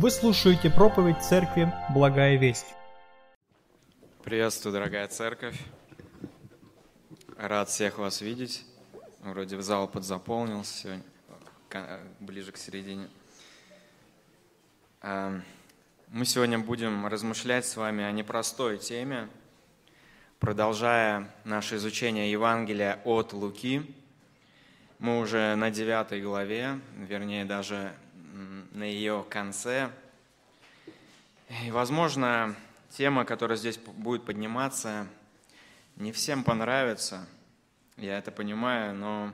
Вы слушаете проповедь Церкви «Благая весть». Приветствую, дорогая церковь. Рад всех вас видеть. Вроде в зал подзаполнился ближе к середине. А, мы сегодня будем размышлять с вами о непростой теме, продолжая наше изучение Евангелия от Луки. Мы уже на девятой главе, вернее даже на ее конце. И, возможно, тема, которая здесь будет подниматься, не всем понравится. Я это понимаю, но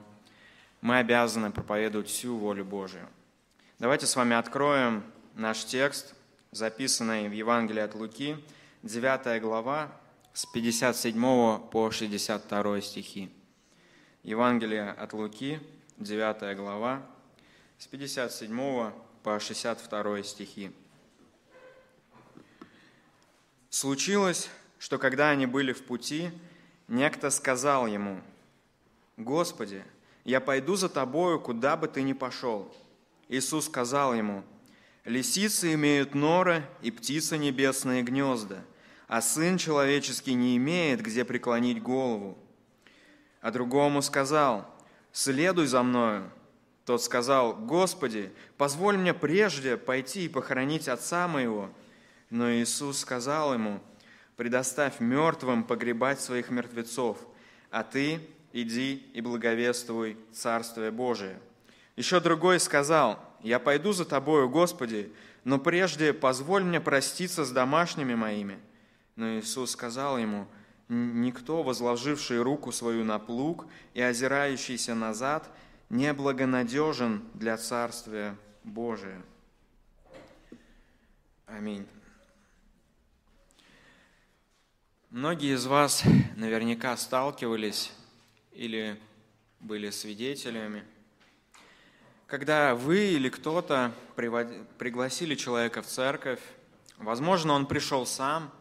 мы обязаны проповедовать всю волю Божию. Давайте с вами откроем наш текст, записанный в Евангелии от Луки, 9 глава, с 57 по 62 стихи. Евангелие от Луки, 9 глава, с 57 по 62 стихи. Случилось, что когда они были в пути, некто сказал ему, «Господи, я пойду за тобою, куда бы ты ни пошел». Иисус сказал ему, «Лисицы имеют норы и птицы небесные гнезда, а Сын Человеческий не имеет, где преклонить голову». А другому сказал, «Следуй за мною». Тот сказал, «Господи, позволь мне прежде пойти и похоронить отца моего». Но Иисус сказал ему, «Предоставь мертвым погребать своих мертвецов, а ты иди и благовествуй Царствие Божие». Еще другой сказал, «Я пойду за тобою, Господи, но прежде позволь мне проститься с домашними моими». Но Иисус сказал ему, «Никто, возложивший руку свою на плуг и озирающийся назад, неблагонадежен для Царствия Божия». Аминь. Многие из вас наверняка сталкивались или были свидетелями, когда вы или кто-то пригласили человека в церковь, возможно, он пришел сам,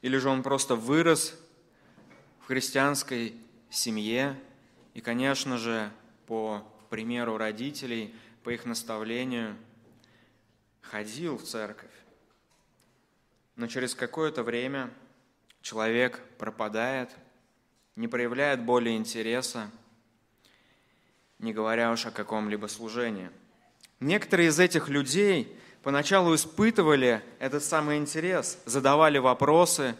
или же он просто вырос в христианской семье, и, конечно же, по примеру родителей, по их наставлению, ходил в церковь. Но через какое-то время – человек пропадает, не проявляет более интереса, не говоря уж о каком-либо служении. Некоторые из этих людей поначалу испытывали этот самый интерес, задавали вопросы,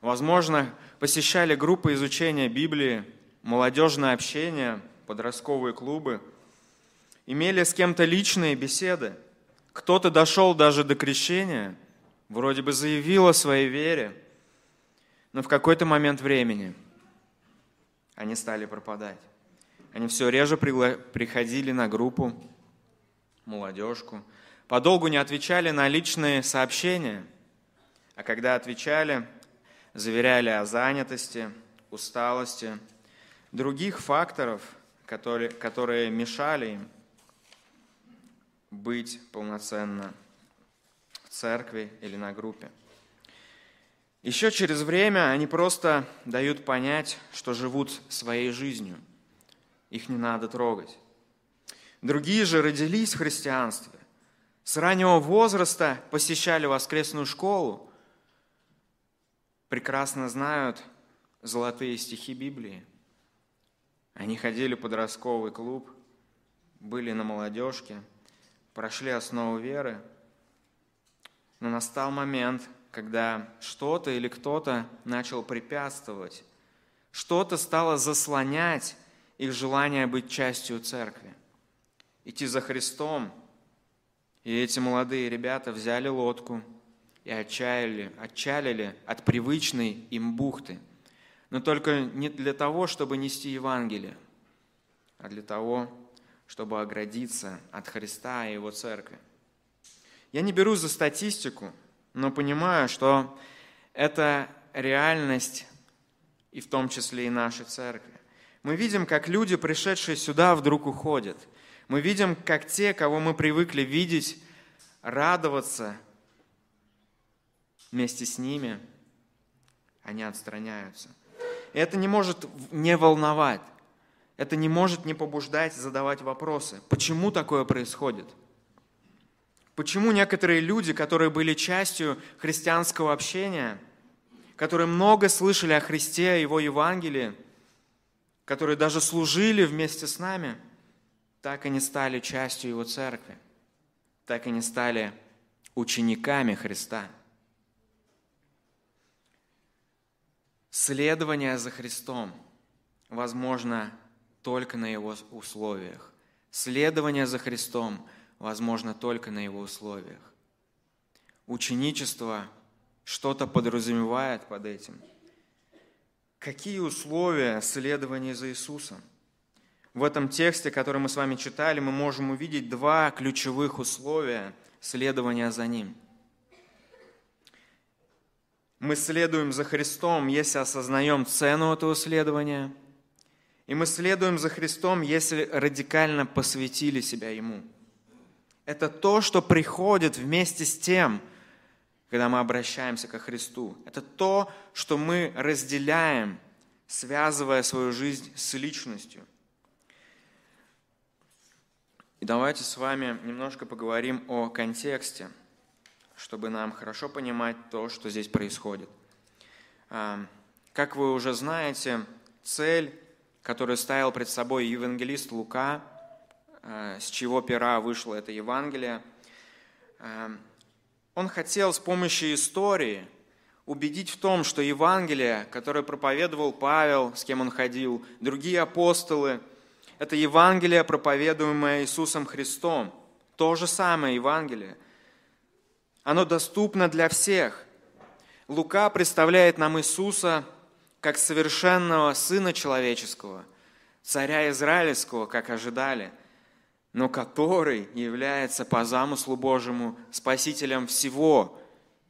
возможно, посещали группы изучения Библии, молодежное общение, подростковые клубы, имели с кем-то личные беседы. Кто-то дошел даже до крещения, вроде бы заявил о своей вере – но в какой-то момент времени они стали пропадать. Они все реже приходили на группу, молодежку, подолгу не отвечали на личные сообщения, а когда отвечали, заверяли о занятости, усталости, других факторов, которые, которые мешали им быть полноценно в церкви или на группе. Еще через время они просто дают понять, что живут своей жизнью. Их не надо трогать. Другие же родились в христианстве. С раннего возраста посещали воскресную школу. Прекрасно знают золотые стихи Библии. Они ходили в подростковый клуб, были на молодежке, прошли основу веры. Но настал момент, когда что-то или кто-то начал препятствовать, что-то стало заслонять их желание быть частью церкви, идти за Христом. И эти молодые ребята взяли лодку и отчалили, отчалили от привычной им бухты. Но только не для того, чтобы нести Евангелие, а для того, чтобы оградиться от Христа и Его церкви. Я не беру за статистику, но понимаю, что это реальность и в том числе и нашей церкви. Мы видим, как люди, пришедшие сюда, вдруг уходят. Мы видим, как те, кого мы привыкли видеть, радоваться вместе с ними, они отстраняются. И это не может не волновать. Это не может не побуждать задавать вопросы. Почему такое происходит? Почему некоторые люди, которые были частью христианского общения, которые много слышали о Христе, о Его Евангелии, которые даже служили вместе с нами, так и не стали частью Его церкви, так и не стали учениками Христа. Следование за Христом возможно только на Его условиях. Следование за Христом – возможно только на его условиях. Ученичество что-то подразумевает под этим. Какие условия следования за Иисусом? В этом тексте, который мы с вами читали, мы можем увидеть два ключевых условия следования за Ним. Мы следуем за Христом, если осознаем цену этого следования, и мы следуем за Христом, если радикально посвятили себя Ему – это то, что приходит вместе с тем, когда мы обращаемся ко Христу. Это то, что мы разделяем, связывая свою жизнь с личностью. И давайте с вами немножко поговорим о контексте, чтобы нам хорошо понимать то, что здесь происходит. А, как вы уже знаете, цель, которую ставил пред собой евангелист Лука – Э, с чего пера вышло это Евангелие. Э, он хотел с помощью истории убедить в том, что Евангелие, которое проповедовал Павел, с кем он ходил, другие апостолы, это Евангелие, проповедуемое Иисусом Христом. То же самое Евангелие. Оно доступно для всех. Лука представляет нам Иисуса как совершенного Сына Человеческого, Царя Израильского, как ожидали – но который является по замыслу Божьему спасителем всего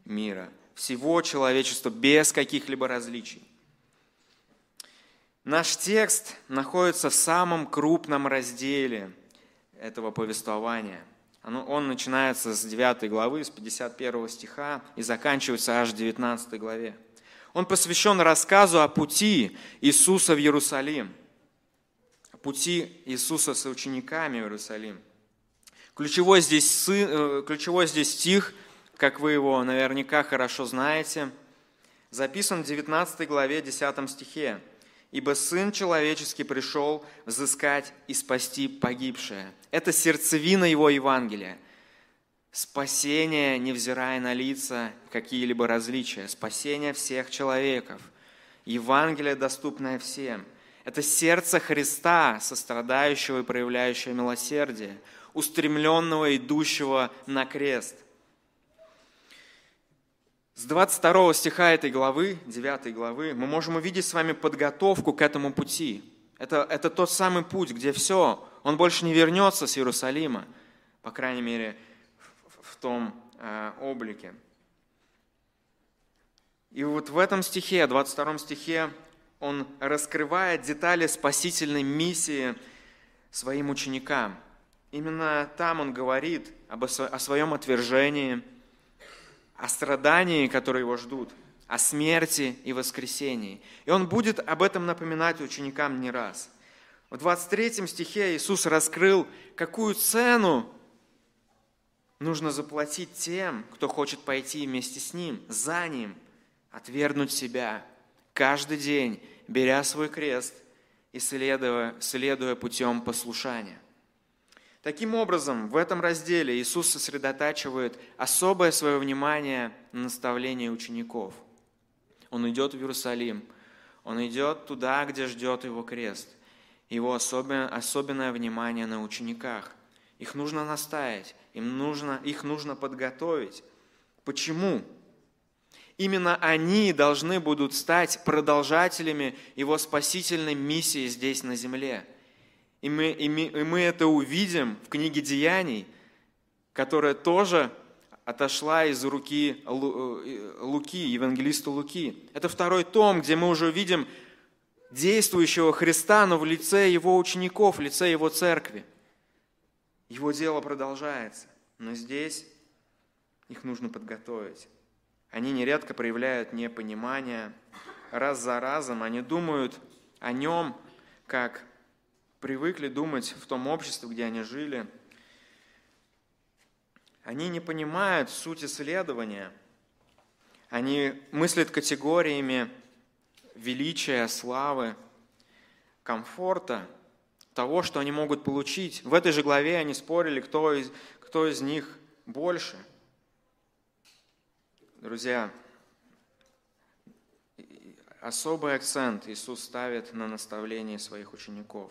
мира, всего человечества без каких-либо различий. Наш текст находится в самом крупном разделе этого повествования. Он начинается с 9 главы, с 51 стиха и заканчивается аж в 19 главе. Он посвящен рассказу о пути Иисуса в Иерусалим – пути Иисуса с учениками в Иерусалим. Ключевой здесь, э, ключевой здесь стих, как вы его наверняка хорошо знаете, записан в 19 главе 10 стихе. «Ибо Сын Человеческий пришел взыскать и спасти погибшее». Это сердцевина Его Евангелия. Спасение, невзирая на лица, какие-либо различия. Спасение всех человеков. Евангелие, доступное всем – это сердце Христа, сострадающего и проявляющего милосердие, устремленного, идущего на крест. С 22 стиха этой главы, 9 главы, мы можем увидеть с вами подготовку к этому пути. Это, это тот самый путь, где все, он больше не вернется с Иерусалима, по крайней мере, в, в том э, облике. И вот в этом стихе, 22 стихе, он раскрывает детали спасительной миссии своим ученикам. Именно там он говорит об, о своем отвержении, о страдании, которые его ждут, о смерти и воскресении. И он будет об этом напоминать ученикам не раз. В 23 стихе Иисус раскрыл, какую цену нужно заплатить тем, кто хочет пойти вместе с Ним, за Ним, отвергнуть себя – каждый день, беря свой крест и следуя, следуя путем послушания. Таким образом, в этом разделе Иисус сосредотачивает особое свое внимание на наставлении учеников. Он идет в Иерусалим, он идет туда, где ждет его крест. Его особенное внимание на учениках. Их нужно наставить, им нужно, их нужно подготовить. Почему? Именно они должны будут стать продолжателями Его спасительной миссии здесь на земле. И мы, и мы, и мы это увидим в книге Деяний, которая тоже отошла из руки э, Луки, евангелиста Луки. Это второй том, где мы уже увидим действующего Христа, но в лице Его учеников, в лице Его церкви. Его дело продолжается, но здесь их нужно подготовить. Они нередко проявляют непонимание. Раз за разом они думают о нем, как привыкли думать в том обществе, где они жили. Они не понимают суть исследования. Они мыслят категориями величия, славы, комфорта, того, что они могут получить. В этой же главе они спорили, кто из, кто из них больше. Друзья, особый акцент Иисус ставит на наставление своих учеников.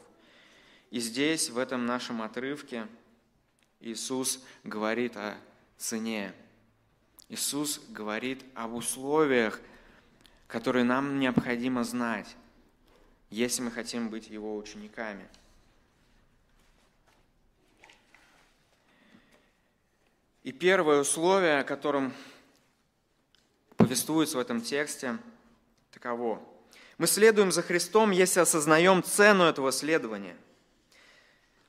И здесь, в этом нашем отрывке, Иисус говорит о цене. Иисус говорит об условиях, которые нам необходимо знать, если мы хотим быть Его учениками. И первое условие, о котором повествуется в этом тексте, таково. Мы следуем за Христом, если осознаем цену этого следования –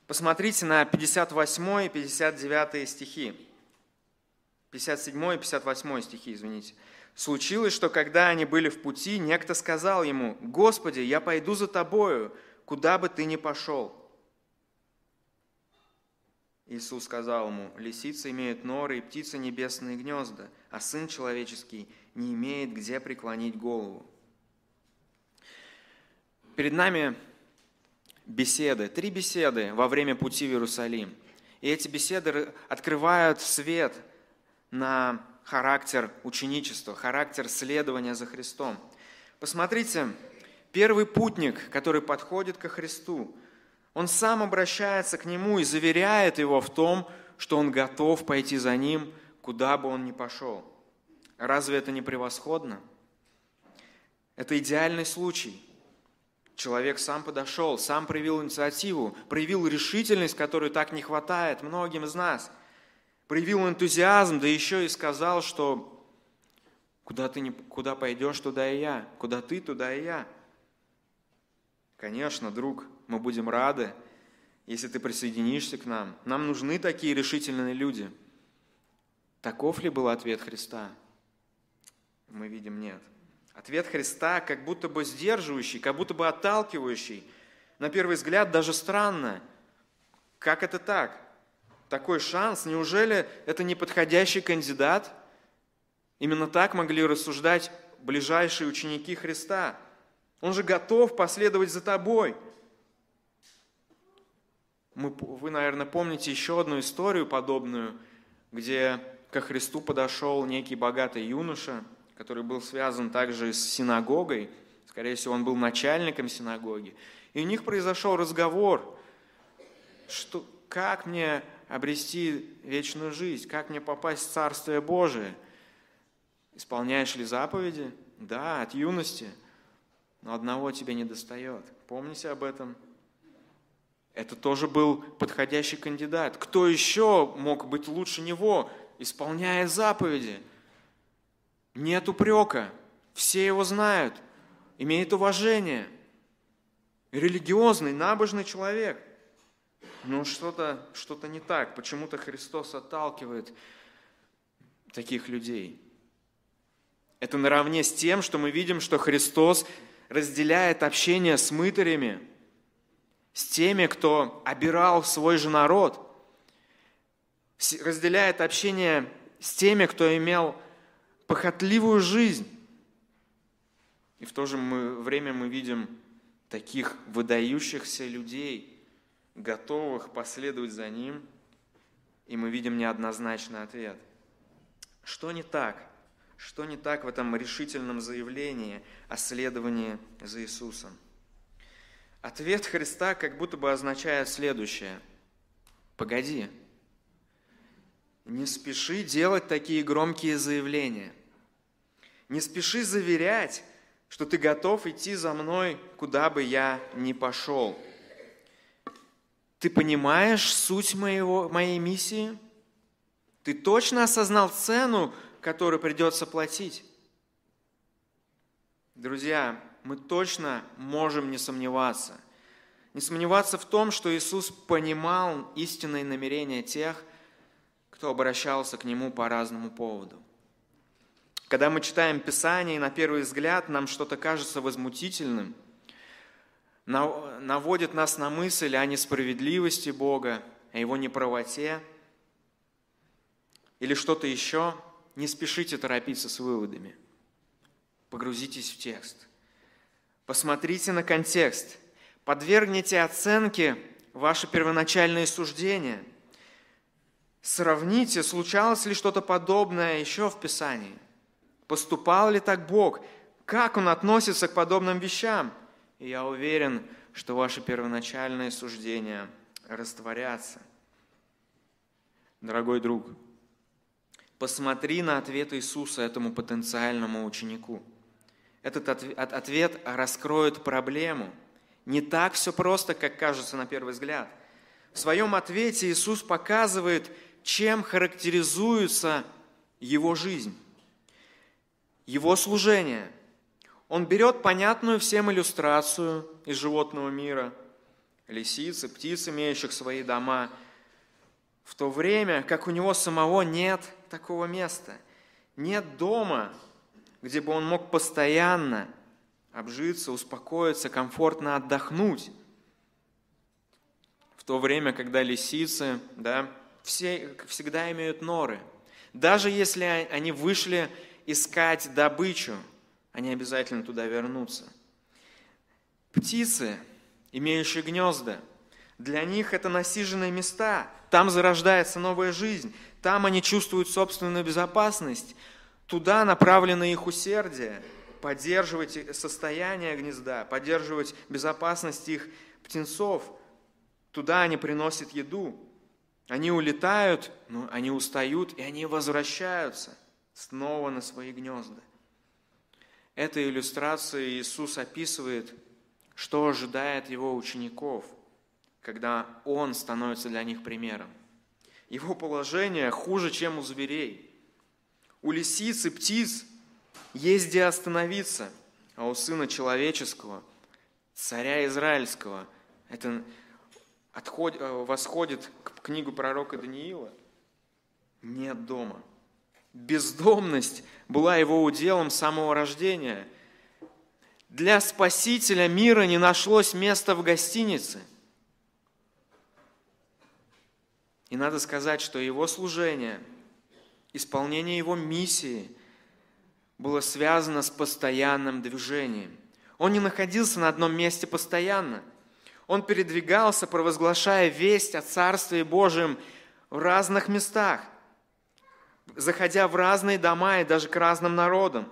Посмотрите на 58 и 59 стихи. 57 и 58 стихи, извините. «Случилось, что когда они были в пути, некто сказал ему, «Господи, я пойду за тобою, куда бы ты ни пошел». Иисус сказал ему, «Лисицы имеют норы и птицы небесные гнезда, а Сын Человеческий не имеет где преклонить голову». Перед нами беседы, три беседы во время пути в Иерусалим. И эти беседы открывают свет на характер ученичества, характер следования за Христом. Посмотрите, первый путник, который подходит ко Христу, он сам обращается к Нему и заверяет Его в том, что он готов пойти за Ним, куда бы он ни пошел. Разве это не превосходно? Это идеальный случай – Человек сам подошел, сам проявил инициативу, проявил решительность, которой так не хватает многим из нас. Проявил энтузиазм, да еще и сказал, что куда ты не, куда пойдешь, туда и я, куда ты, туда и я. Конечно, друг, мы будем рады, если ты присоединишься к нам. Нам нужны такие решительные люди. Таков ли был ответ Христа? Мы видим нет. Ответ Христа как будто бы сдерживающий, как будто бы отталкивающий. На первый взгляд даже странно. Как это так? Такой шанс? Неужели это не подходящий кандидат? Именно так могли рассуждать ближайшие ученики Христа. Он же готов последовать за тобой. Мы, вы, наверное, помните еще одну историю подобную, где ко Христу подошел некий богатый юноша – который был связан также с синагогой, скорее всего, он был начальником синагоги, и у них произошел разговор, что, как мне обрести вечную жизнь, как мне попасть в Царствие Божие. Исполняешь ли заповеди? Да, от юности, но одного тебе не достает. Помните об этом? Это тоже был подходящий кандидат. Кто еще мог быть лучше него, исполняя заповеди? Нет упрека. Все его знают. Имеет уважение. Религиозный, набожный человек. Но что-то что не так. Почему-то Христос отталкивает таких людей. Это наравне с тем, что мы видим, что Христос разделяет общение с мытарями, с теми, кто обирал свой же народ, разделяет общение с теми, кто имел похотливую жизнь. И в то же время мы видим таких выдающихся людей, готовых последовать за Ним, и мы видим неоднозначный ответ. Что не так? Что не так в этом решительном заявлении о следовании за Иисусом? Ответ Христа как будто бы означает следующее. Погоди, не спеши делать такие громкие заявления. Не спеши заверять, что ты готов идти за мной, куда бы я ни пошел. Ты понимаешь суть моего, моей миссии? Ты точно осознал цену, которую придется платить? Друзья, мы точно можем не сомневаться. Не сомневаться в том, что Иисус понимал истинные намерения тех, кто обращался к Нему по разному поводу. Когда мы читаем Писание, и на первый взгляд нам что-то кажется возмутительным, наводит нас на мысль о несправедливости Бога, о Его неправоте, или что-то еще, не спешите торопиться с выводами. Погрузитесь в текст. Посмотрите на контекст. Подвергните оценке ваши первоначальные суждения. Сравните, случалось ли что-то подобное еще в Писании. Поступал ли так Бог? Как Он относится к подобным вещам? И я уверен, что ваши первоначальные суждения растворятся. Дорогой друг, посмотри на ответ Иисуса этому потенциальному ученику. Этот ответ раскроет проблему. Не так все просто, как кажется на первый взгляд. В своем ответе Иисус показывает, чем характеризуется его жизнь, его служение. Он берет понятную всем иллюстрацию из животного мира, лисицы, птиц, имеющих свои дома – в то время как у него самого нет такого места, нет дома, где бы он мог постоянно обжиться, успокоиться, комфортно отдохнуть. В то время, когда лисицы, да, все всегда имеют норы. Даже если они вышли искать добычу, они обязательно туда вернутся. Птицы, имеющие гнезда, для них это насиженные места, там зарождается новая жизнь, там они чувствуют собственную безопасность, туда направлено их усердие, поддерживать состояние гнезда, поддерживать безопасность их птенцов. Туда они приносят еду. Они улетают, но они устают, и они возвращаются снова на свои гнезда. Этой иллюстрацией Иисус описывает, что ожидает его учеников – когда он становится для них примером. Его положение хуже, чем у зверей. У лисиц и птиц есть где остановиться, а у Сына Человеческого, Царя Израильского, это отход, э, восходит к книгу пророка Даниила, нет дома. Бездомность была его уделом с самого рождения. Для Спасителя мира не нашлось места в гостинице – И надо сказать, что его служение, исполнение его миссии было связано с постоянным движением. Он не находился на одном месте постоянно. Он передвигался, провозглашая весть о Царстве Божьем в разных местах, заходя в разные дома и даже к разным народам.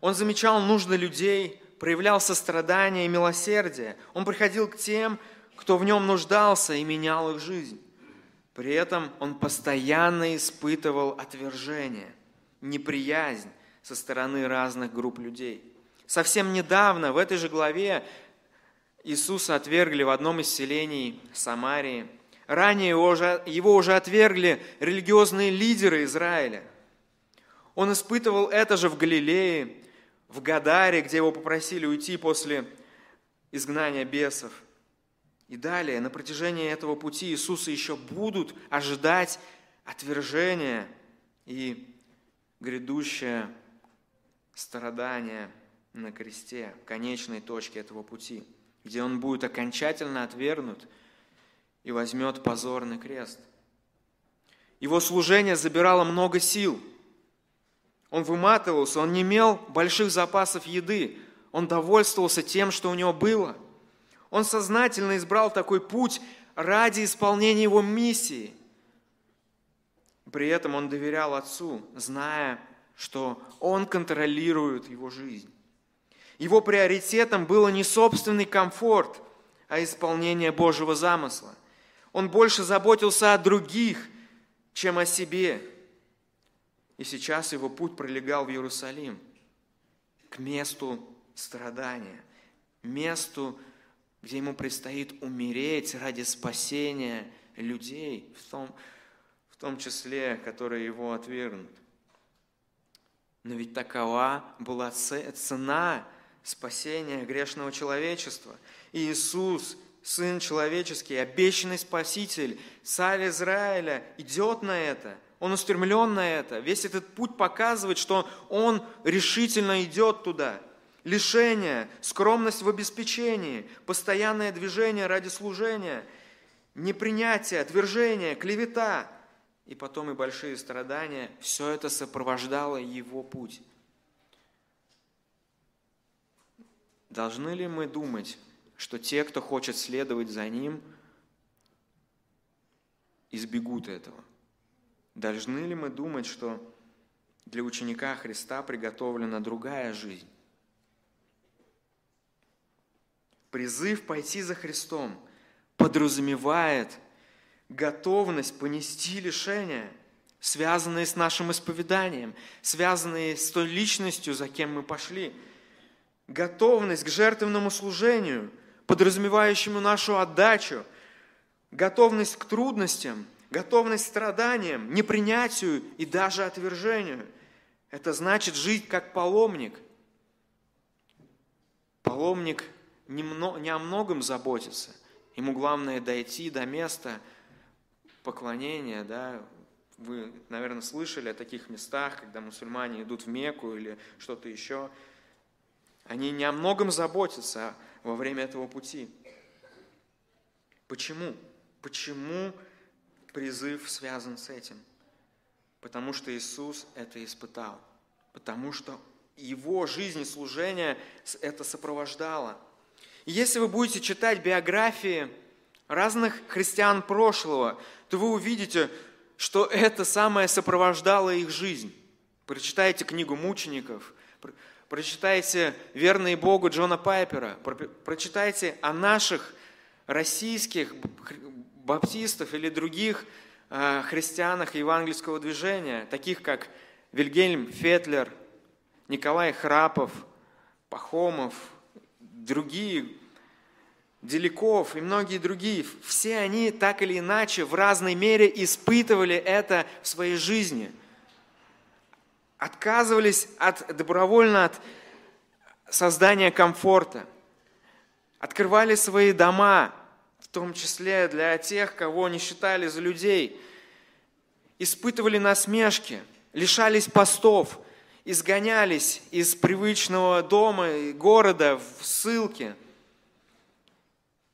Он замечал нужды людей, проявлял сострадание и милосердие. Он приходил к тем, кто в нем нуждался и менял их жизнь. При этом он постоянно испытывал отвержение, неприязнь со стороны разных групп людей. Совсем недавно в этой же главе Иисуса отвергли в одном из селений Самарии. Ранее его уже, отвергли религиозные лидеры Израиля. Он испытывал это же в Галилее, в Гадаре, где его попросили уйти после изгнания бесов – и далее, на протяжении этого пути Иисуса еще будут ожидать отвержения и грядущее страдание на кресте, конечной точке этого пути, где Он будет окончательно отвергнут и возьмет позорный крест. Его служение забирало много сил. Он выматывался, он не имел больших запасов еды, он довольствовался тем, что у него было – он сознательно избрал такой путь ради исполнения его миссии. При этом он доверял Отцу, зная, что Он контролирует его жизнь. Его приоритетом было не собственный комфорт, а исполнение Божьего замысла. Он больше заботился о других, чем о себе. И сейчас его путь пролегал в Иерусалим, к месту страдания, месту где ему предстоит умереть ради спасения людей, в том, в том числе, которые его отвергнут. Но ведь такова была цена спасения грешного человечества. И Иисус, Сын человеческий, обещанный Спаситель, Царь Израиля, идет на это. Он устремлен на это. Весь этот путь показывает, что Он решительно идет туда – лишение, скромность в обеспечении, постоянное движение ради служения, непринятие, отвержение, клевета и потом и большие страдания, все это сопровождало его путь. Должны ли мы думать, что те, кто хочет следовать за ним, избегут этого? Должны ли мы думать, что для ученика Христа приготовлена другая жизнь? Призыв пойти за Христом подразумевает готовность понести лишения, связанные с нашим исповеданием, связанные с той личностью, за кем мы пошли. Готовность к жертвенному служению, подразумевающему нашу отдачу, готовность к трудностям, готовность к страданиям, непринятию и даже отвержению. Это значит жить как паломник. Паломник не, о многом заботится. Ему главное дойти до места поклонения. Да? Вы, наверное, слышали о таких местах, когда мусульмане идут в Мекку или что-то еще. Они не о многом заботятся во время этого пути. Почему? Почему призыв связан с этим? Потому что Иисус это испытал. Потому что его жизнь и служение это сопровождало – если вы будете читать биографии разных христиан прошлого, то вы увидите, что это самое сопровождало их жизнь. Прочитайте книгу мучеников, прочитайте «Верные Богу» Джона Пайпера, прочитайте о наших российских баптистов или других э, христианах евангельского движения, таких как Вильгельм Фетлер, Николай Храпов, Пахомов, другие, Деликов и многие другие, все они так или иначе в разной мере испытывали это в своей жизни. Отказывались от, добровольно от создания комфорта. Открывали свои дома, в том числе для тех, кого не считали за людей. Испытывали насмешки, лишались постов, изгонялись из привычного дома и города в ссылке –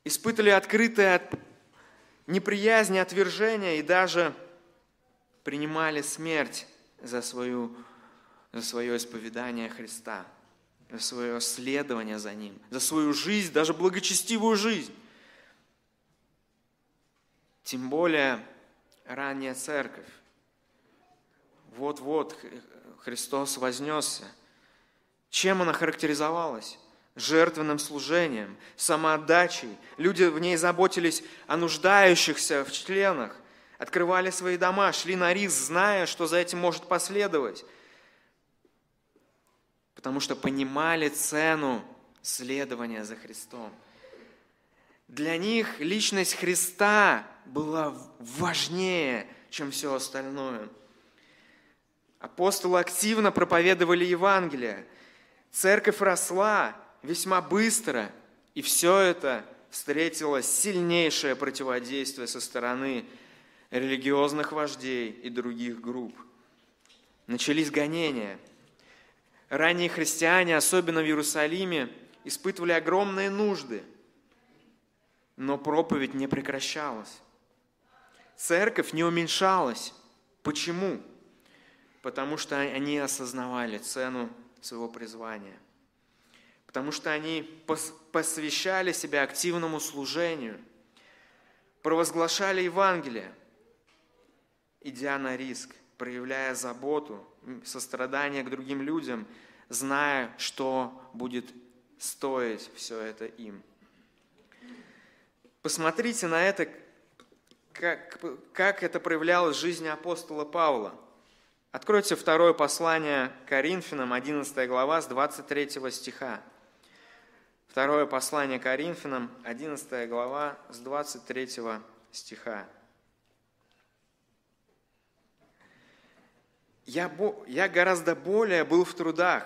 испытывали открытое неприязнь, отвержение и даже принимали смерть за, свою, за свое исповедание Христа, за свое следование за Ним, за свою жизнь, даже благочестивую жизнь. Тем более ранняя церковь. Вот-вот Христос вознесся. Чем она характеризовалась? жертвенным служением, самоотдачей. Люди в ней заботились о нуждающихся в членах, открывали свои дома, шли на риск, зная, что за этим может последовать. Потому что понимали цену следования за Христом. Для них личность Христа была важнее, чем все остальное. Апостолы активно проповедовали Евангелие. Церковь росла, весьма быстро, и все это встретило сильнейшее противодействие со стороны религиозных вождей и других групп. Начались гонения. Ранние христиане, особенно в Иерусалиме, испытывали огромные нужды, но проповедь не прекращалась. Церковь не уменьшалась. Почему? Потому что они осознавали цену своего призвания потому что они посвящали себя активному служению, провозглашали Евангелие, идя на риск, проявляя заботу, сострадание к другим людям, зная, что будет стоить все это им. Посмотрите на это, как, как это проявлялось в жизни апостола Павла. Откройте второе послание Коринфянам, 11 глава, с 23 стиха. Второе послание Коринфянам, 11 глава, с 23 стиха. Я, я гораздо более был в трудах,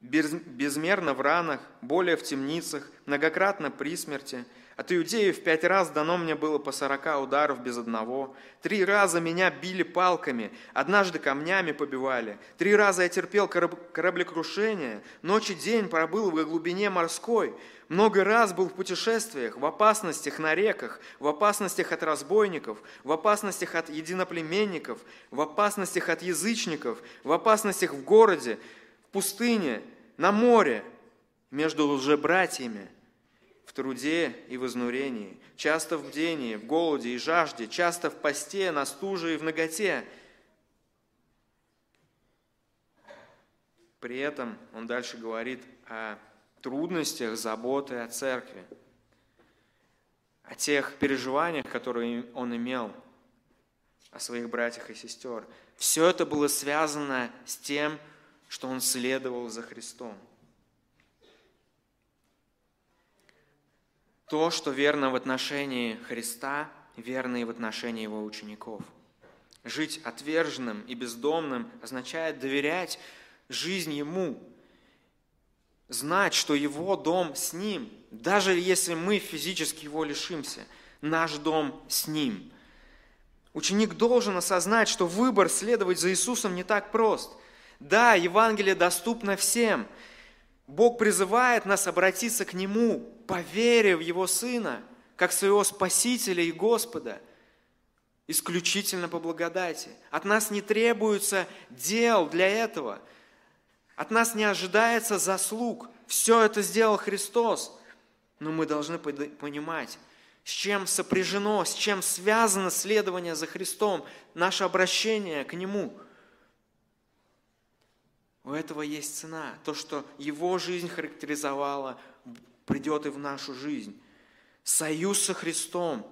безмерно в ранах, более в темницах, многократно при смерти – от иудеев пять раз дано мне было по сорока ударов без одного. Три раза меня били палками, однажды камнями побивали. Три раза я терпел кораблекрушение, ночь и день пробыл в глубине морской. Много раз был в путешествиях, в опасностях на реках, в опасностях от разбойников, в опасностях от единоплеменников, в опасностях от язычников, в опасностях в городе, в пустыне, на море, между лжебратьями, в труде и в изнурении, часто в бдении, в голоде и жажде, часто в посте, на стуже и в ноготе. При этом он дальше говорит о трудностях, заботы о церкви, о тех переживаниях, которые он имел, о своих братьях и сестер. Все это было связано с тем, что он следовал за Христом. То, что верно в отношении Христа, верно и в отношении его учеников. Жить отверженным и бездомным означает доверять жизнь Ему, знать, что Его дом с Ним, даже если мы физически Его лишимся, наш дом с Ним. Ученик должен осознать, что выбор следовать за Иисусом не так прост. Да, Евангелие доступно всем. Бог призывает нас обратиться к Нему, поверив в Его Сына, как своего Спасителя и Господа, исключительно по благодати. От нас не требуется дел для этого – от нас не ожидается заслуг. Все это сделал Христос. Но мы должны понимать, с чем сопряжено, с чем связано следование за Христом, наше обращение к Нему. У этого есть цена. То, что Его жизнь характеризовала, придет и в нашу жизнь. Союз со Христом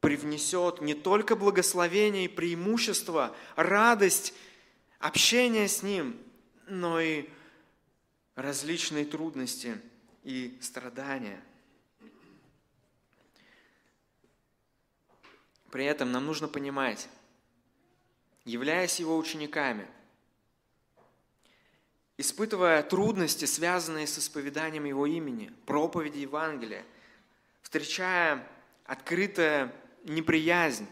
привнесет не только благословение и преимущество, радость общение с Ним, но и различные трудности и страдания. При этом нам нужно понимать, являясь Его учениками, испытывая трудности, связанные с исповеданием Его имени, проповеди Евангелия, встречая открытая неприязнь,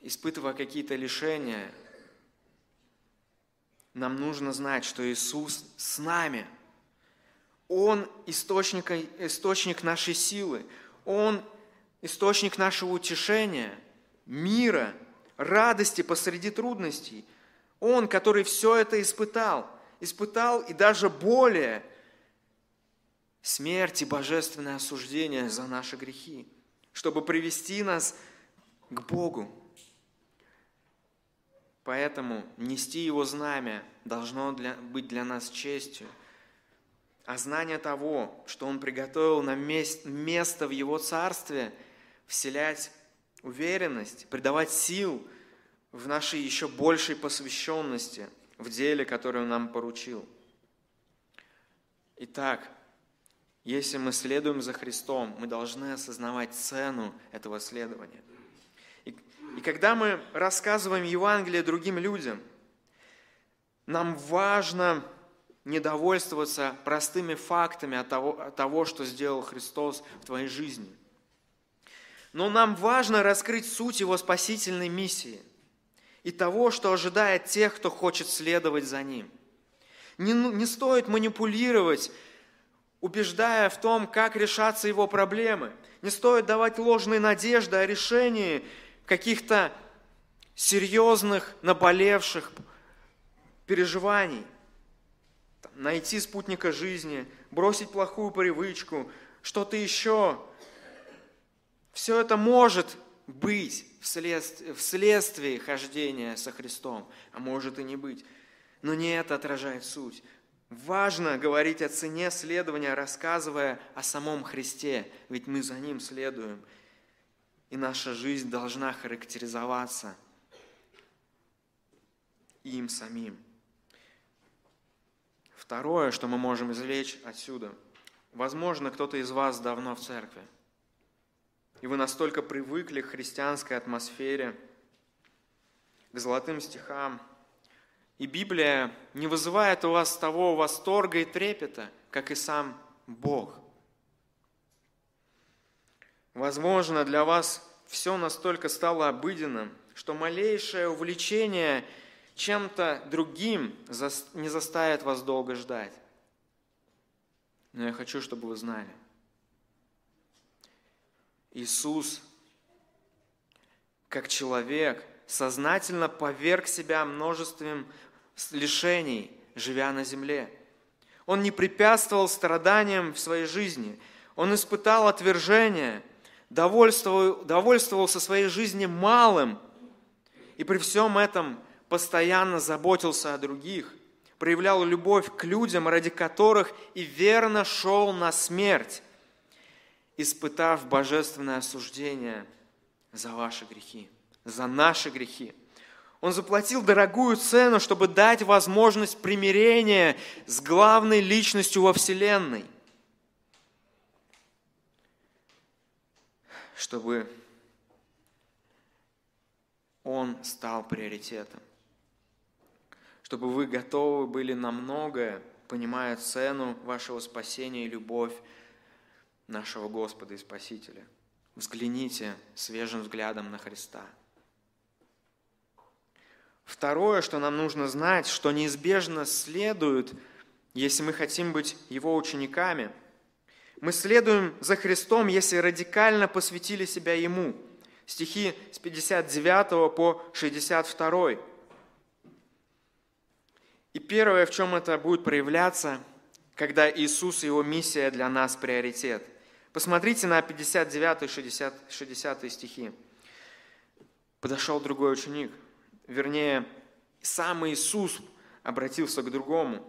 испытывая какие-то лишения, нам нужно знать, что Иисус с нами. Он источник, источник нашей силы. Он источник нашего утешения, мира, радости посреди трудностей. Он, который все это испытал, испытал и даже более смерть и божественное осуждение за наши грехи, чтобы привести нас к Богу. Поэтому нести Его знамя должно для, быть для нас честью. А знание того, что Он приготовил нам мест, место в Его Царстве, вселять уверенность, придавать сил в нашей еще большей посвященности в деле, которое Он нам поручил. Итак, если мы следуем за Христом, мы должны осознавать цену этого следования – и когда мы рассказываем Евангелие другим людям, нам важно не довольствоваться простыми фактами от того, от того, что сделал Христос в твоей жизни. Но нам важно раскрыть суть Его спасительной миссии и того, что ожидает тех, кто хочет следовать за Ним. Не, ну, не стоит манипулировать, убеждая в том, как решаться Его проблемы. Не стоит давать ложные надежды о решении каких-то серьезных, наболевших переживаний. Найти спутника жизни, бросить плохую привычку, что-то еще. Все это может быть вследствие, вследствие хождения со Христом, а может и не быть. Но не это отражает суть. Важно говорить о цене следования, рассказывая о самом Христе, ведь мы за Ним следуем – и наша жизнь должна характеризоваться им самим. Второе, что мы можем извлечь отсюда. Возможно, кто-то из вас давно в церкви, и вы настолько привыкли к христианской атмосфере, к золотым стихам, и Библия не вызывает у вас того восторга и трепета, как и сам Бог. Возможно, для вас все настолько стало обыденным, что малейшее увлечение чем-то другим не заставит вас долго ждать. Но я хочу, чтобы вы знали. Иисус, как человек, сознательно поверг себя множеством лишений, живя на земле. Он не препятствовал страданиям в своей жизни. Он испытал отвержение, довольствовал, довольствовался своей жизни малым. И при всем этом постоянно заботился о других, проявлял любовь к людям, ради которых и верно шел на смерть, испытав божественное осуждение за ваши грехи, за наши грехи. Он заплатил дорогую цену, чтобы дать возможность примирения с главной личностью во Вселенной. Чтобы он стал приоритетом. Чтобы вы готовы были на многое, понимая цену вашего спасения и любовь нашего Господа и Спасителя. Взгляните свежим взглядом на Христа. Второе, что нам нужно знать, что неизбежно следует, если мы хотим быть Его учениками. Мы следуем за Христом, если радикально посвятили себя Ему. Стихи с 59 по 62. И первое, в чем это будет проявляться, когда Иисус и Его миссия для нас приоритет. Посмотрите на 59 и 60, 60 стихи. Подошел другой ученик, вернее, сам Иисус обратился к другому.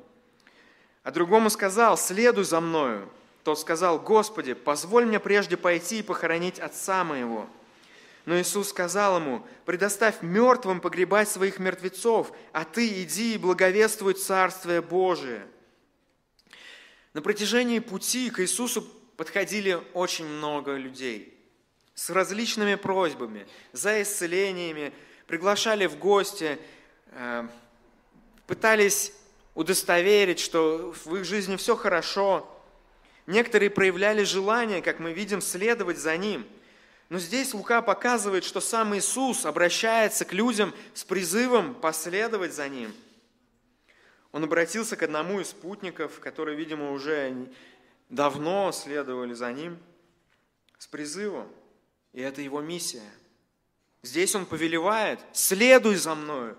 А другому сказал, следуй за мною. Тот сказал, Господи, позволь мне прежде пойти и похоронить отца моего. Но Иисус сказал ему, предоставь мертвым погребать своих мертвецов, а ты иди и благовествуй Царствие Божие. На протяжении пути к Иисусу подходили очень много людей с различными просьбами, за исцелениями, приглашали в гости, э, пытались удостоверить, что в их жизни все хорошо. Некоторые проявляли желание, как мы видим, следовать за Ним. Но здесь Лука показывает, что сам Иисус обращается к людям с призывом последовать за Ним. Он обратился к одному из спутников, которые, видимо, уже давно следовали за Ним, с призывом. И это его миссия – Здесь он повелевает, следуй за мною.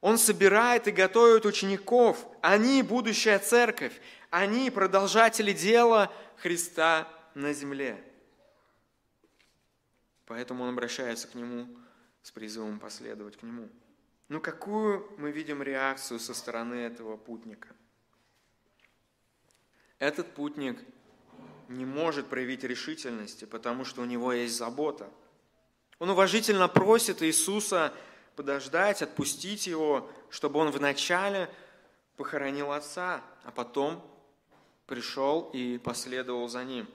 Он собирает и готовит учеников. Они будущая церковь. Они продолжатели дела Христа на земле. Поэтому он обращается к нему с призывом последовать к нему. Ну какую мы видим реакцию со стороны этого путника? Этот путник не может проявить решительности, потому что у него есть забота – он уважительно просит Иисуса подождать, отпустить его, чтобы он вначале похоронил отца, а потом пришел и последовал за ним.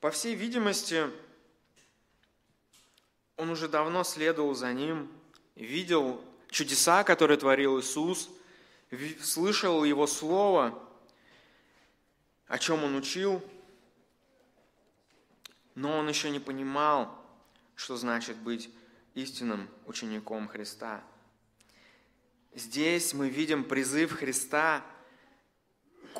По всей видимости, он уже давно следовал за ним, видел чудеса, которые творил Иисус, слышал Его Слово, о чем Он учил, но он еще не понимал, что значит быть истинным учеником Христа. Здесь мы видим призыв Христа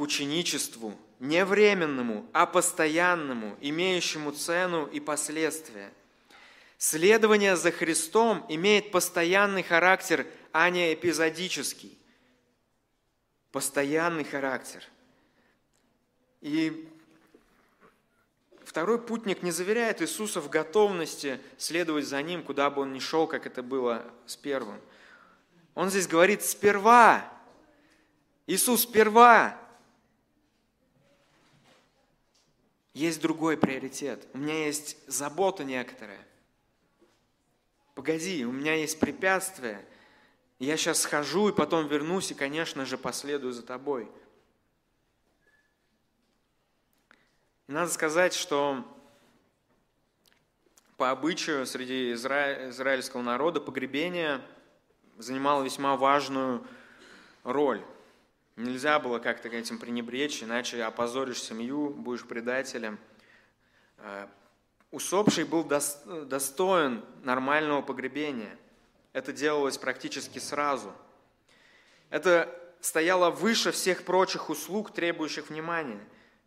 ученичеству, не временному, а постоянному, имеющему цену и последствия. Следование за Христом имеет постоянный характер, а не эпизодический. Постоянный характер. И Второй путник не заверяет Иисуса в готовности следовать за ним, куда бы он ни шел, как это было с первым. Он здесь говорит «сперва». Иисус сперва. Есть другой приоритет. У меня есть забота некоторая. Погоди, у меня есть препятствия. Я сейчас схожу и потом вернусь и, конечно же, последую за тобой – надо сказать, что по обычаю среди изра... израильского народа погребение занимало весьма важную роль. Нельзя было как-то этим пренебречь, иначе опозоришь семью, будешь предателем. Э, усопший был достоин нормального погребения. Это делалось практически сразу. Это стояла выше всех прочих услуг, требующих внимания.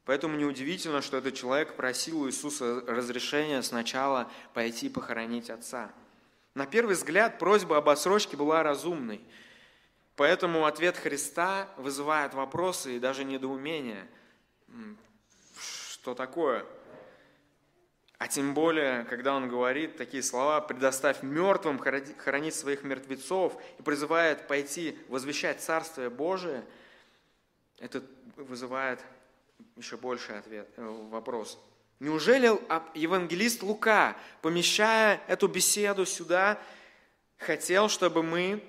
Поэтому неудивительно, что этот человек просил у Иисуса разрешения сначала пойти похоронить отца. На первый взгляд просьба об отсрочке была разумной. Поэтому ответ Христа вызывает вопросы и даже недоумение. Что такое? А тем более, когда он говорит такие слова, «предоставь мертвым хоронить своих мертвецов» и призывает пойти возвещать Царствие Божие, это вызывает еще больший ответ, э, вопрос. Неужели евангелист Лука, помещая эту беседу сюда, хотел, чтобы мы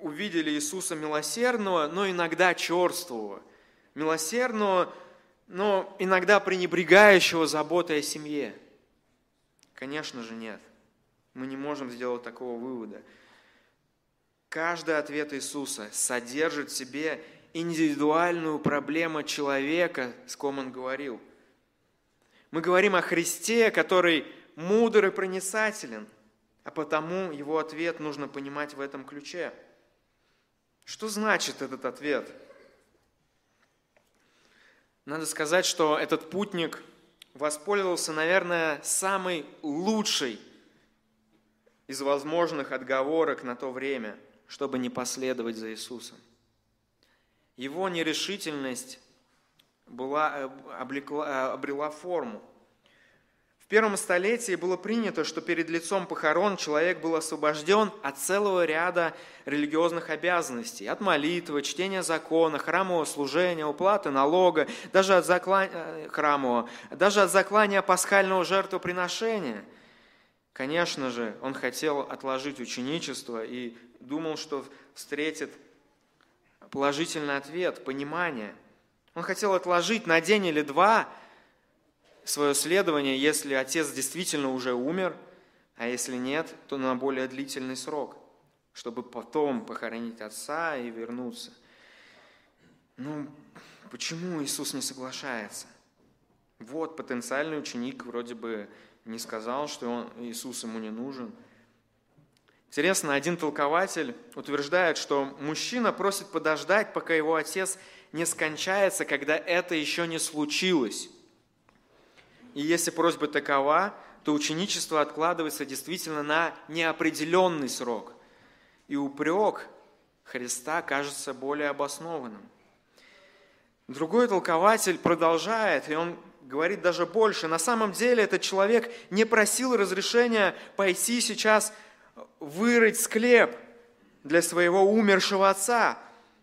увидели Иисуса милосердного, но иногда черствого, милосердного, но иногда пренебрегающего заботой о семье? Конечно же нет. Мы не можем сделать такого вывода. Каждый ответ Иисуса содержит в себе индивидуальную проблему человека, с кем он говорил. Мы говорим о Христе, который мудр и проницателен, а потому его ответ нужно понимать в этом ключе. Что значит этот ответ? Надо сказать, что этот путник воспользовался, наверное, самой лучшей из возможных отговорок на то время, чтобы не последовать за Иисусом. Его нерешительность была, э, облекла, э, обрела форму – в первом столетии было принято, что перед лицом похорон человек был освобожден от целого ряда религиозных обязанностей, от молитвы, чтения закона, храмового служения, уплаты налога, даже от заклания, э, храмового, даже от заклания пасхального жертвоприношения. Конечно же, он хотел отложить ученичество и думал, что встретит положительный ответ, понимание. Он хотел отложить на день или два – свое следование, если отец действительно уже умер, а если нет, то на более длительный срок, чтобы потом похоронить отца и вернуться. Ну, почему Иисус не соглашается? Вот потенциальный ученик вроде бы не сказал, что он, Иисус ему не нужен. Интересно, один толкователь утверждает, что мужчина просит подождать, пока его отец не скончается, когда это еще не случилось. И если просьба такова, то ученичество откладывается действительно на неопределенный срок. И упрек Христа кажется более обоснованным. Другой толкователь продолжает, и он говорит даже больше. На самом деле этот человек не просил разрешения пойти сейчас вырыть склеп для своего умершего отца.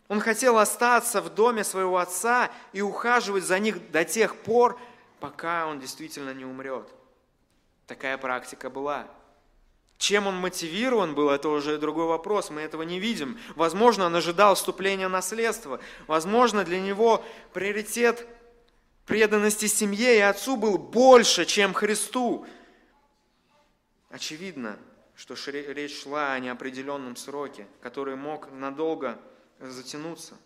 Он хотел остаться в доме своего отца и ухаживать за них до тех пор, пока он действительно не умрет. Такая практика была. Чем он мотивирован был, это уже другой вопрос, мы этого не видим. Возможно, он ожидал вступления наследства. Возможно, для него приоритет преданности семье и отцу был больше, чем Христу. Очевидно, что речь шла о неопределенном сроке, который мог надолго затянуться.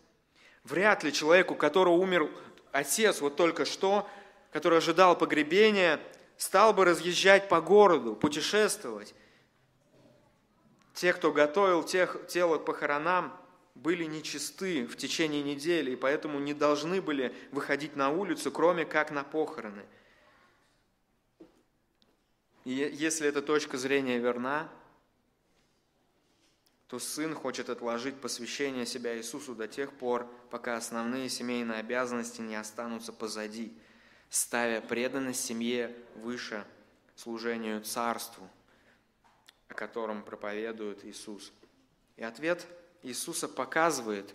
Вряд ли человеку, которого умер отец вот только что, который ожидал погребения, стал бы разъезжать по городу, путешествовать. Те, кто готовил тех, тело к похоронам, были нечисты в течение недели, и поэтому не должны были выходить на улицу, кроме как на похороны. И если эта точка зрения верна, то сын хочет отложить посвящение себя Иисусу до тех пор, пока основные семейные обязанности не останутся позади – ставя преданность семье выше служению царству, о котором проповедует Иисус. И ответ Иисуса показывает,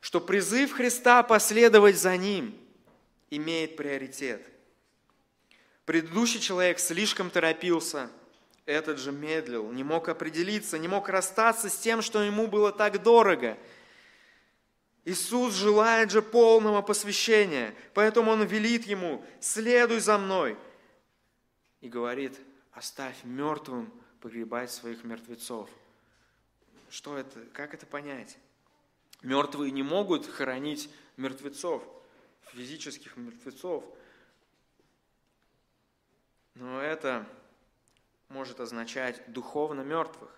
что призыв Христа последовать за Ним имеет приоритет. Предыдущий человек слишком торопился, этот же медлил, не мог определиться, не мог расстаться с тем, что ему было так дорого – Иисус желает же полного посвящения, поэтому Он велит ему, следуй за мной. И говорит, оставь мертвым погребать своих мертвецов. Что это? Как это понять? Мертвые не могут хоронить мертвецов, физических мертвецов. Но это может означать духовно мертвых.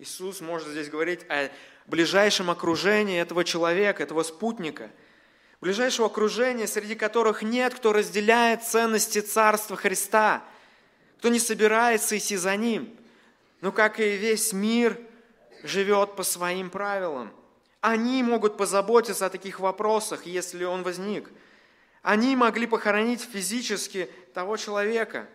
Иисус может здесь говорить о ближайшем окружении этого человека, этого спутника, ближайшего окружения, среди которых нет, кто разделяет ценности Царства Христа, кто не собирается идти за Ним, но как и весь мир живет по своим правилам. Они могут позаботиться о таких вопросах, если он возник. Они могли похоронить физически того человека.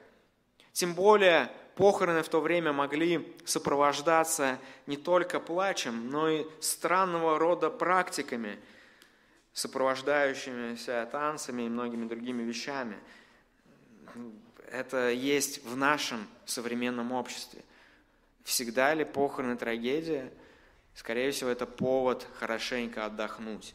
Тем более похороны в то время могли сопровождаться не только плачем, но и странного рода практиками, сопровождающимися танцами и многими другими вещами. Это есть в нашем современном обществе. Всегда ли похороны трагедия? Скорее всего, это повод хорошенько отдохнуть.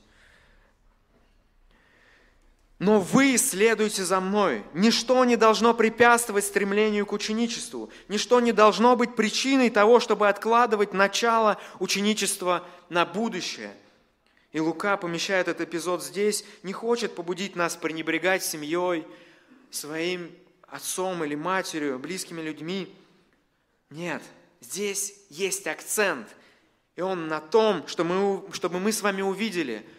Но вы следуйте за мной. Ничто не должно препятствовать стремлению к ученичеству. Ничто не должно быть причиной того, чтобы откладывать начало ученичества на будущее. И Лука помещает этот эпизод здесь, не хочет побудить нас пренебрегать семьей, своим отцом или матерью, близкими людьми. Нет, здесь есть акцент. И он на том, что мы, чтобы мы с вами увидели –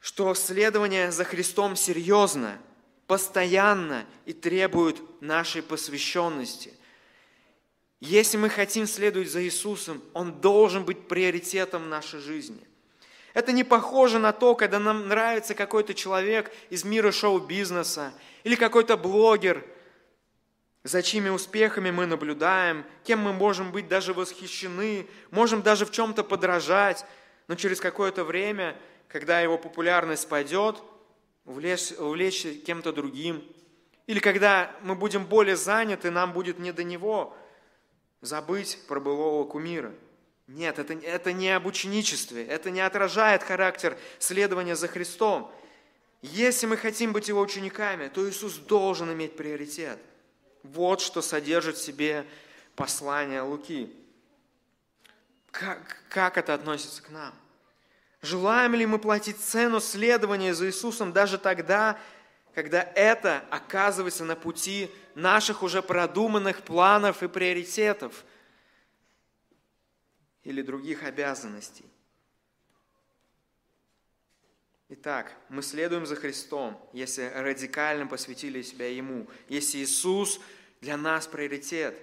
что следование за Христом серьезно, постоянно и требует нашей посвященности. Если мы хотим следовать за Иисусом, Он должен быть приоритетом нашей жизни. Это не похоже на то, когда нам нравится какой-то человек из мира шоу-бизнеса или какой-то блогер, за чьими успехами мы наблюдаем, кем мы можем быть даже восхищены, можем даже в чем-то подражать, но через какое-то время когда его популярность пойдет, увлечь, увлечь кем-то другим. Или когда мы будем более заняты, нам будет не до него забыть про былого кумира. Нет, это, это не об ученичестве, это не отражает характер следования за Христом. Если мы хотим быть Его учениками, то Иисус должен иметь приоритет. Вот что содержит в себе послание Луки. Как, как это относится к нам? Желаем ли мы платить цену следования за Иисусом даже тогда, когда это оказывается на пути наших уже продуманных планов и приоритетов или других обязанностей? Итак, мы следуем за Христом, если радикально посвятили себя Ему, если Иисус для нас приоритет.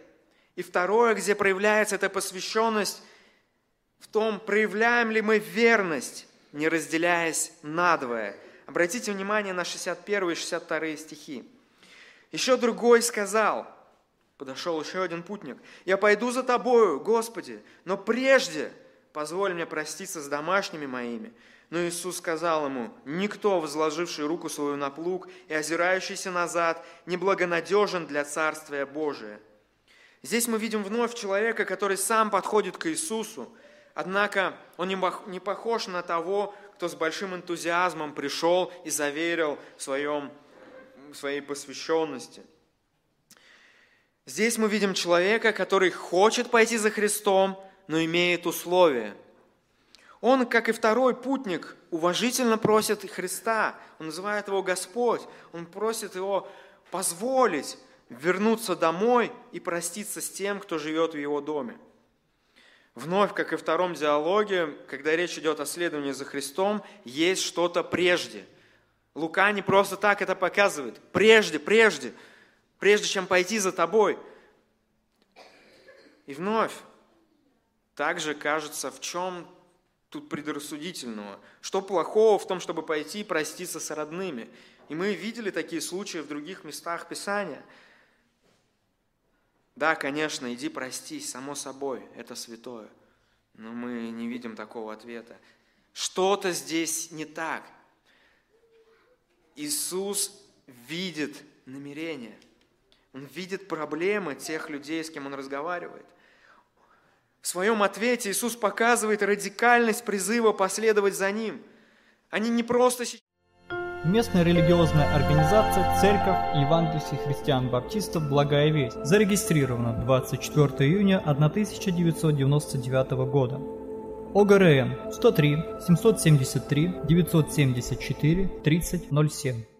И второе, где проявляется эта посвященность – в том, проявляем ли мы верность, не разделяясь надвое. Обратите внимание на 61 и 62 стихи. Еще другой сказал, подошел еще один путник, «Я пойду за тобою, Господи, но прежде позволь мне проститься с домашними моими». Но Иисус сказал ему, «Никто, возложивший руку свою на плуг и озирающийся назад, неблагонадежен для Царствия Божия». Здесь мы видим вновь человека, который сам подходит к Иисусу, Однако он не похож на того, кто с большим энтузиазмом пришел и заверил в, своем, в своей посвященности. Здесь мы видим человека, который хочет пойти за Христом, но имеет условия. Он, как и второй путник, уважительно просит Христа, он называет его Господь, он просит его позволить вернуться домой и проститься с тем, кто живет в его доме. Вновь, как и в втором диалоге, когда речь идет о следовании за Христом, есть что-то прежде. Лука не просто так это показывает. Прежде, прежде, прежде чем пойти за тобой. И вновь, также кажется, в чем тут предрассудительного? Что плохого в том, чтобы пойти и проститься с родными? И мы видели такие случаи в других местах Писания – да, конечно, иди простись, само собой, это святое. Но мы не видим такого ответа. Что-то здесь не так. Иисус видит намерения. Он видит проблемы тех людей, с кем он разговаривает. В своем ответе Иисус показывает радикальность призыва последовать за Ним. Они не просто Местная религиозная организация Церковь Евангельских христиан-баптистов «Благая весть» зарегистрирована 24 июня 1999 года. ОГРН 103 773 974 3007